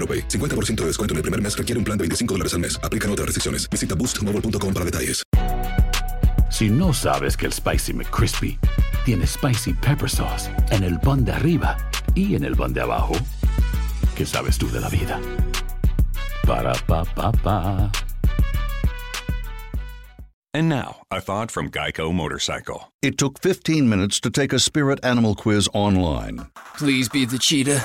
AroPay. 50% de descuento en el primer mes requiere un plan de 25 dólares al mes. Aplican otras restricciones. Visita boostmobile.com para detalles. Si no sabes que el Spicy McCrispy tiene Spicy Pepper Sauce en el pan de arriba y en el pan de abajo, ¿qué sabes tú de la vida? Para, pa, pa, pa. And now, a thought from Geico Motorcycle. It took 15 minutes to take a spirit animal quiz online Please be the cheetah.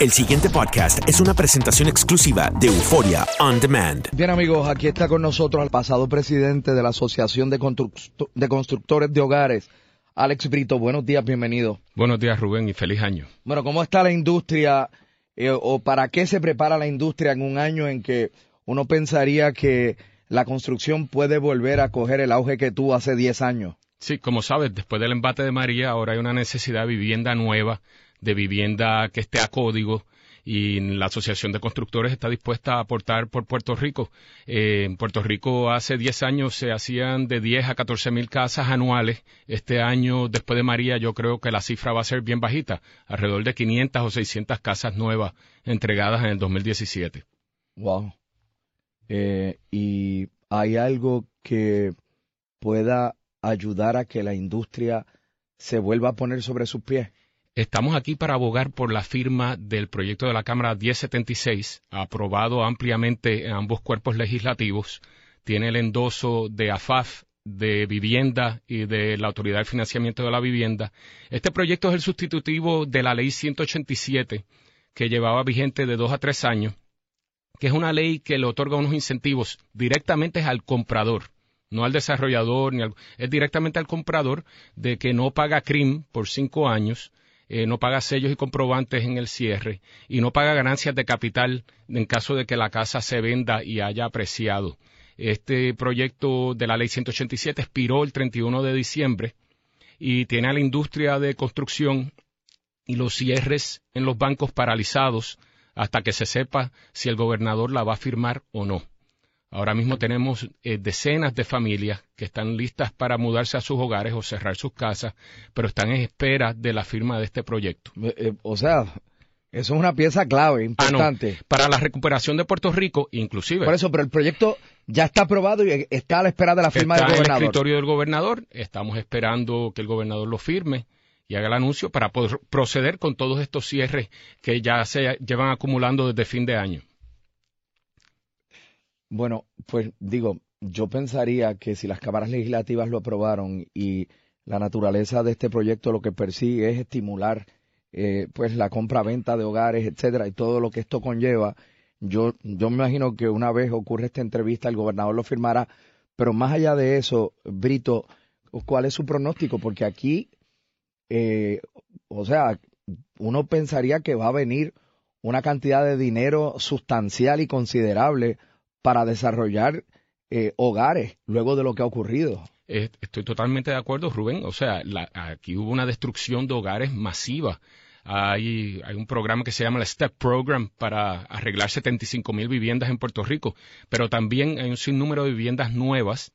El siguiente podcast es una presentación exclusiva de Euforia On Demand. Bien amigos, aquí está con nosotros el pasado presidente de la Asociación de, Construct- de Constructores de Hogares, Alex Brito. Buenos días, bienvenido. Buenos días, Rubén, y feliz año. Bueno, ¿cómo está la industria eh, o para qué se prepara la industria en un año en que uno pensaría que la construcción puede volver a coger el auge que tuvo hace 10 años? Sí, como sabes, después del embate de María, ahora hay una necesidad de vivienda nueva, de vivienda que esté a código, y la Asociación de Constructores está dispuesta a aportar por Puerto Rico. Eh, en Puerto Rico hace 10 años se hacían de 10 a 14 mil casas anuales. Este año, después de María, yo creo que la cifra va a ser bien bajita, alrededor de 500 o 600 casas nuevas entregadas en el 2017. Wow. Eh, ¿Y hay algo que pueda ayudar a que la industria se vuelva a poner sobre sus pies? Estamos aquí para abogar por la firma del proyecto de la Cámara 1076, aprobado ampliamente en ambos cuerpos legislativos. Tiene el endoso de AFAF, de Vivienda y de la Autoridad de Financiamiento de la Vivienda. Este proyecto es el sustitutivo de la Ley 187, que llevaba vigente de dos a tres años, que es una ley que le otorga unos incentivos directamente al comprador no al desarrollador, ni al, es directamente al comprador, de que no paga CRIM por cinco años, eh, no paga sellos y comprobantes en el cierre y no paga ganancias de capital en caso de que la casa se venda y haya apreciado. Este proyecto de la ley 187 expiró el 31 de diciembre y tiene a la industria de construcción y los cierres en los bancos paralizados hasta que se sepa si el gobernador la va a firmar o no. Ahora mismo tenemos eh, decenas de familias que están listas para mudarse a sus hogares o cerrar sus casas, pero están en espera de la firma de este proyecto. Eh, eh, o sea, eso es una pieza clave, importante. Ah, no, para la recuperación de Puerto Rico, inclusive. Por eso, pero el proyecto ya está aprobado y está a la espera de la firma está del en el gobernador. escritorio del gobernador. Estamos esperando que el gobernador lo firme y haga el anuncio para poder proceder con todos estos cierres que ya se llevan acumulando desde fin de año. Bueno, pues digo, yo pensaría que si las cámaras legislativas lo aprobaron y la naturaleza de este proyecto lo que persigue es estimular eh, pues la compra-venta de hogares, etcétera, y todo lo que esto conlleva, yo, yo me imagino que una vez ocurre esta entrevista, el gobernador lo firmará, pero más allá de eso, Brito, ¿cuál es su pronóstico? Porque aquí, eh, o sea, uno pensaría que va a venir una cantidad de dinero sustancial y considerable para desarrollar eh, hogares luego de lo que ha ocurrido. Estoy totalmente de acuerdo, Rubén. O sea, aquí hubo una destrucción de hogares masiva. Hay, hay, un programa que se llama el STEP Program para arreglar 75 mil viviendas en Puerto Rico, pero también hay un sinnúmero de viviendas nuevas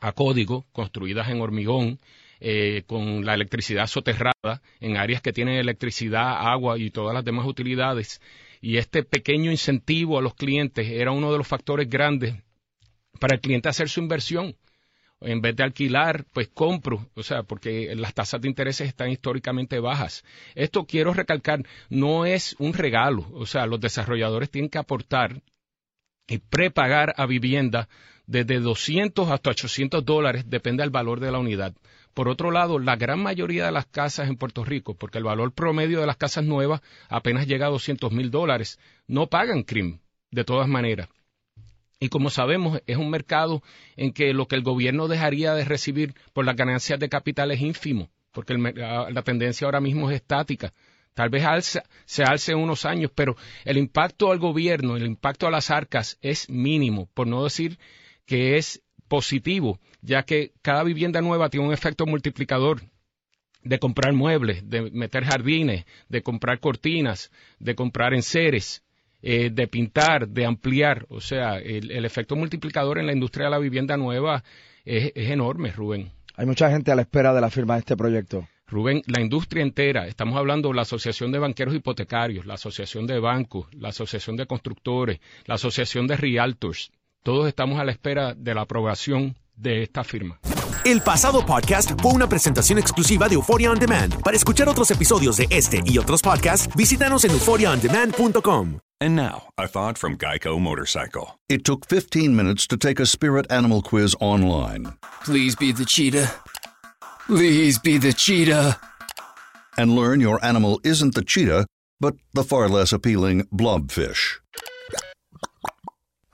a código, construidas en hormigón, eh, con la electricidad soterrada en áreas que tienen electricidad, agua y todas las demás utilidades. Y este pequeño incentivo a los clientes era uno de los factores grandes para el cliente hacer su inversión. En vez de alquilar, pues compro, o sea, porque las tasas de intereses están históricamente bajas. Esto quiero recalcar, no es un regalo, o sea, los desarrolladores tienen que aportar y prepagar a vivienda desde 200 hasta 800 dólares, depende del valor de la unidad. Por otro lado, la gran mayoría de las casas en Puerto Rico, porque el valor promedio de las casas nuevas apenas llega a 200 mil dólares, no pagan CRIM, de todas maneras. Y como sabemos, es un mercado en que lo que el gobierno dejaría de recibir por las ganancias de capital es ínfimo, porque la tendencia ahora mismo es estática. Tal vez se alce unos años, pero el impacto al gobierno, el impacto a las arcas es mínimo, por no decir que es positivo, ya que cada vivienda nueva tiene un efecto multiplicador de comprar muebles, de meter jardines, de comprar cortinas, de comprar enseres, eh, de pintar, de ampliar. O sea, el, efecto multiplicador en la industria de la vivienda nueva es, es enorme, Rubén. Hay mucha gente a la espera de la firma de este proyecto. Rubén, la industria entera, estamos hablando de la Asociación de Banqueros Hipotecarios, la Asociación de Bancos, la Asociación de Constructores, la Asociación de Realtors, todos estamos a la espera de la aprobación de esta firma. El pasado podcast fue una presentación exclusiva de Euphoria On Demand. Para escuchar otros episodios de este y otros podcasts, visítanos en euphoriaondemand.com. And now, a thought from Geico Motorcycle. It took 15 minutes to take a spirit animal quiz online. Please be the cheetah. Please be the cheetah. And learn your animal isn't the cheetah, but the far less appealing blobfish.